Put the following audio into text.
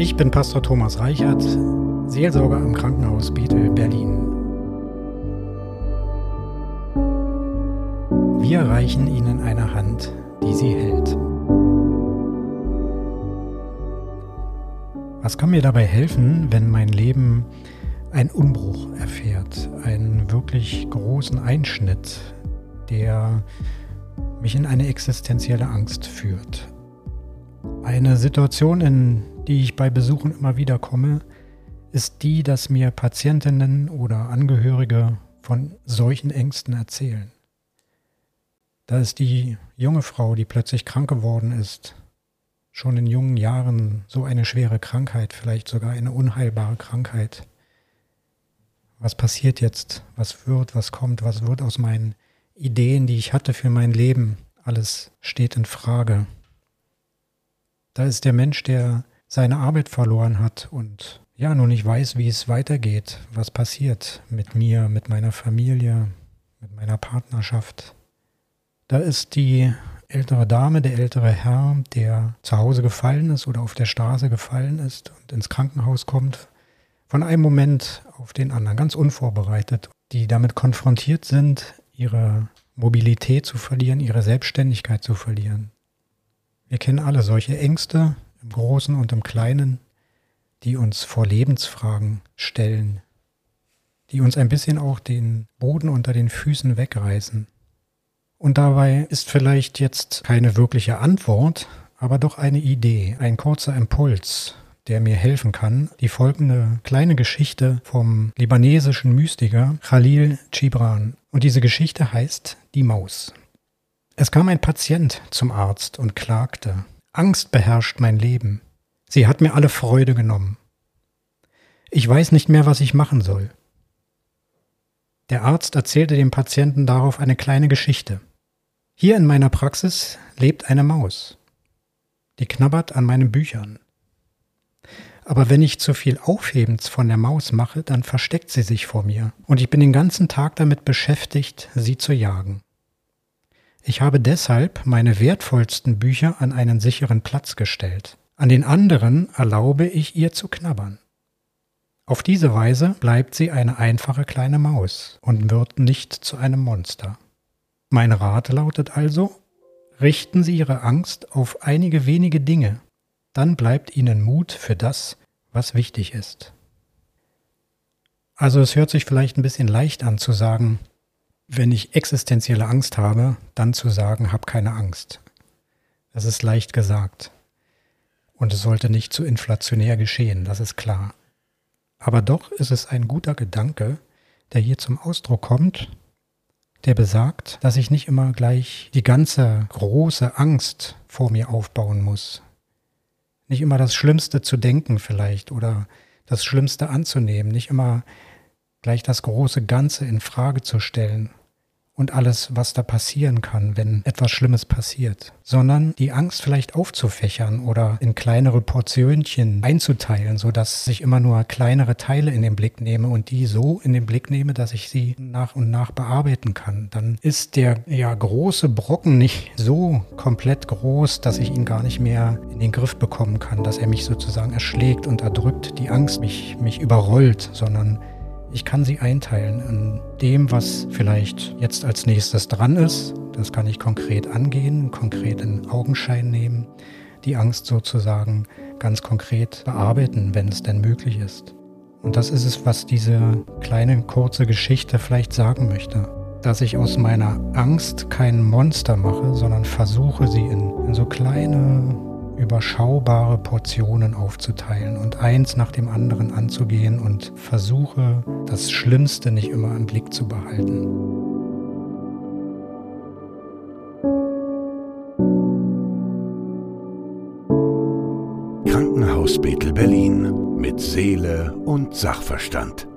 Ich bin Pastor Thomas Reichert, Seelsorger am Krankenhaus Bethel, Berlin. Wir reichen Ihnen eine Hand, die Sie hält. Was kann mir dabei helfen, wenn mein Leben einen Umbruch erfährt, einen wirklich großen Einschnitt, der mich in eine existenzielle Angst führt? Eine Situation, in die ich bei Besuchen immer wieder komme, ist die, dass mir Patientinnen oder Angehörige von solchen Ängsten erzählen. Da ist die junge Frau, die plötzlich krank geworden ist, schon in jungen Jahren so eine schwere Krankheit, vielleicht sogar eine unheilbare Krankheit. Was passiert jetzt? Was wird? Was kommt? Was wird aus meinen Ideen, die ich hatte für mein Leben? Alles steht in Frage. Da ist der Mensch, der seine Arbeit verloren hat und ja, nun nicht weiß, wie es weitergeht, was passiert mit mir, mit meiner Familie, mit meiner Partnerschaft. Da ist die ältere Dame, der ältere Herr, der zu Hause gefallen ist oder auf der Straße gefallen ist und ins Krankenhaus kommt, von einem Moment auf den anderen, ganz unvorbereitet, die damit konfrontiert sind, ihre Mobilität zu verlieren, ihre Selbstständigkeit zu verlieren. Wir kennen alle solche Ängste im Großen und im Kleinen, die uns vor Lebensfragen stellen, die uns ein bisschen auch den Boden unter den Füßen wegreißen. Und dabei ist vielleicht jetzt keine wirkliche Antwort, aber doch eine Idee, ein kurzer Impuls, der mir helfen kann, die folgende kleine Geschichte vom libanesischen Mystiker Khalil Gibran. Und diese Geschichte heißt Die Maus. Es kam ein Patient zum Arzt und klagte. Angst beherrscht mein Leben. Sie hat mir alle Freude genommen. Ich weiß nicht mehr, was ich machen soll. Der Arzt erzählte dem Patienten darauf eine kleine Geschichte. Hier in meiner Praxis lebt eine Maus. Die knabbert an meinen Büchern. Aber wenn ich zu viel Aufhebens von der Maus mache, dann versteckt sie sich vor mir und ich bin den ganzen Tag damit beschäftigt, sie zu jagen. Ich habe deshalb meine wertvollsten Bücher an einen sicheren Platz gestellt. An den anderen erlaube ich ihr zu knabbern. Auf diese Weise bleibt sie eine einfache kleine Maus und wird nicht zu einem Monster. Mein Rat lautet also, richten Sie Ihre Angst auf einige wenige Dinge, dann bleibt Ihnen Mut für das, was wichtig ist. Also es hört sich vielleicht ein bisschen leicht an zu sagen, wenn ich existenzielle Angst habe, dann zu sagen, hab keine Angst. Das ist leicht gesagt. Und es sollte nicht zu inflationär geschehen, das ist klar. Aber doch ist es ein guter Gedanke, der hier zum Ausdruck kommt, der besagt, dass ich nicht immer gleich die ganze große Angst vor mir aufbauen muss. Nicht immer das Schlimmste zu denken vielleicht oder das Schlimmste anzunehmen, nicht immer gleich das große Ganze in Frage zu stellen, und alles, was da passieren kann, wenn etwas Schlimmes passiert, sondern die Angst vielleicht aufzufächern oder in kleinere Portionchen einzuteilen, sodass ich immer nur kleinere Teile in den Blick nehme und die so in den Blick nehme, dass ich sie nach und nach bearbeiten kann. Dann ist der ja große Brocken nicht so komplett groß, dass ich ihn gar nicht mehr in den Griff bekommen kann, dass er mich sozusagen erschlägt und erdrückt, die Angst mich, mich überrollt, sondern ich kann sie einteilen in dem, was vielleicht jetzt als nächstes dran ist. Das kann ich konkret angehen, konkret in Augenschein nehmen, die Angst sozusagen ganz konkret bearbeiten, wenn es denn möglich ist. Und das ist es, was diese kleine kurze Geschichte vielleicht sagen möchte. Dass ich aus meiner Angst kein Monster mache, sondern versuche sie in, in so kleine überschaubare Portionen aufzuteilen und eins nach dem anderen anzugehen und versuche, das Schlimmste nicht immer im Blick zu behalten. Krankenhaus Bethel Berlin mit Seele und Sachverstand.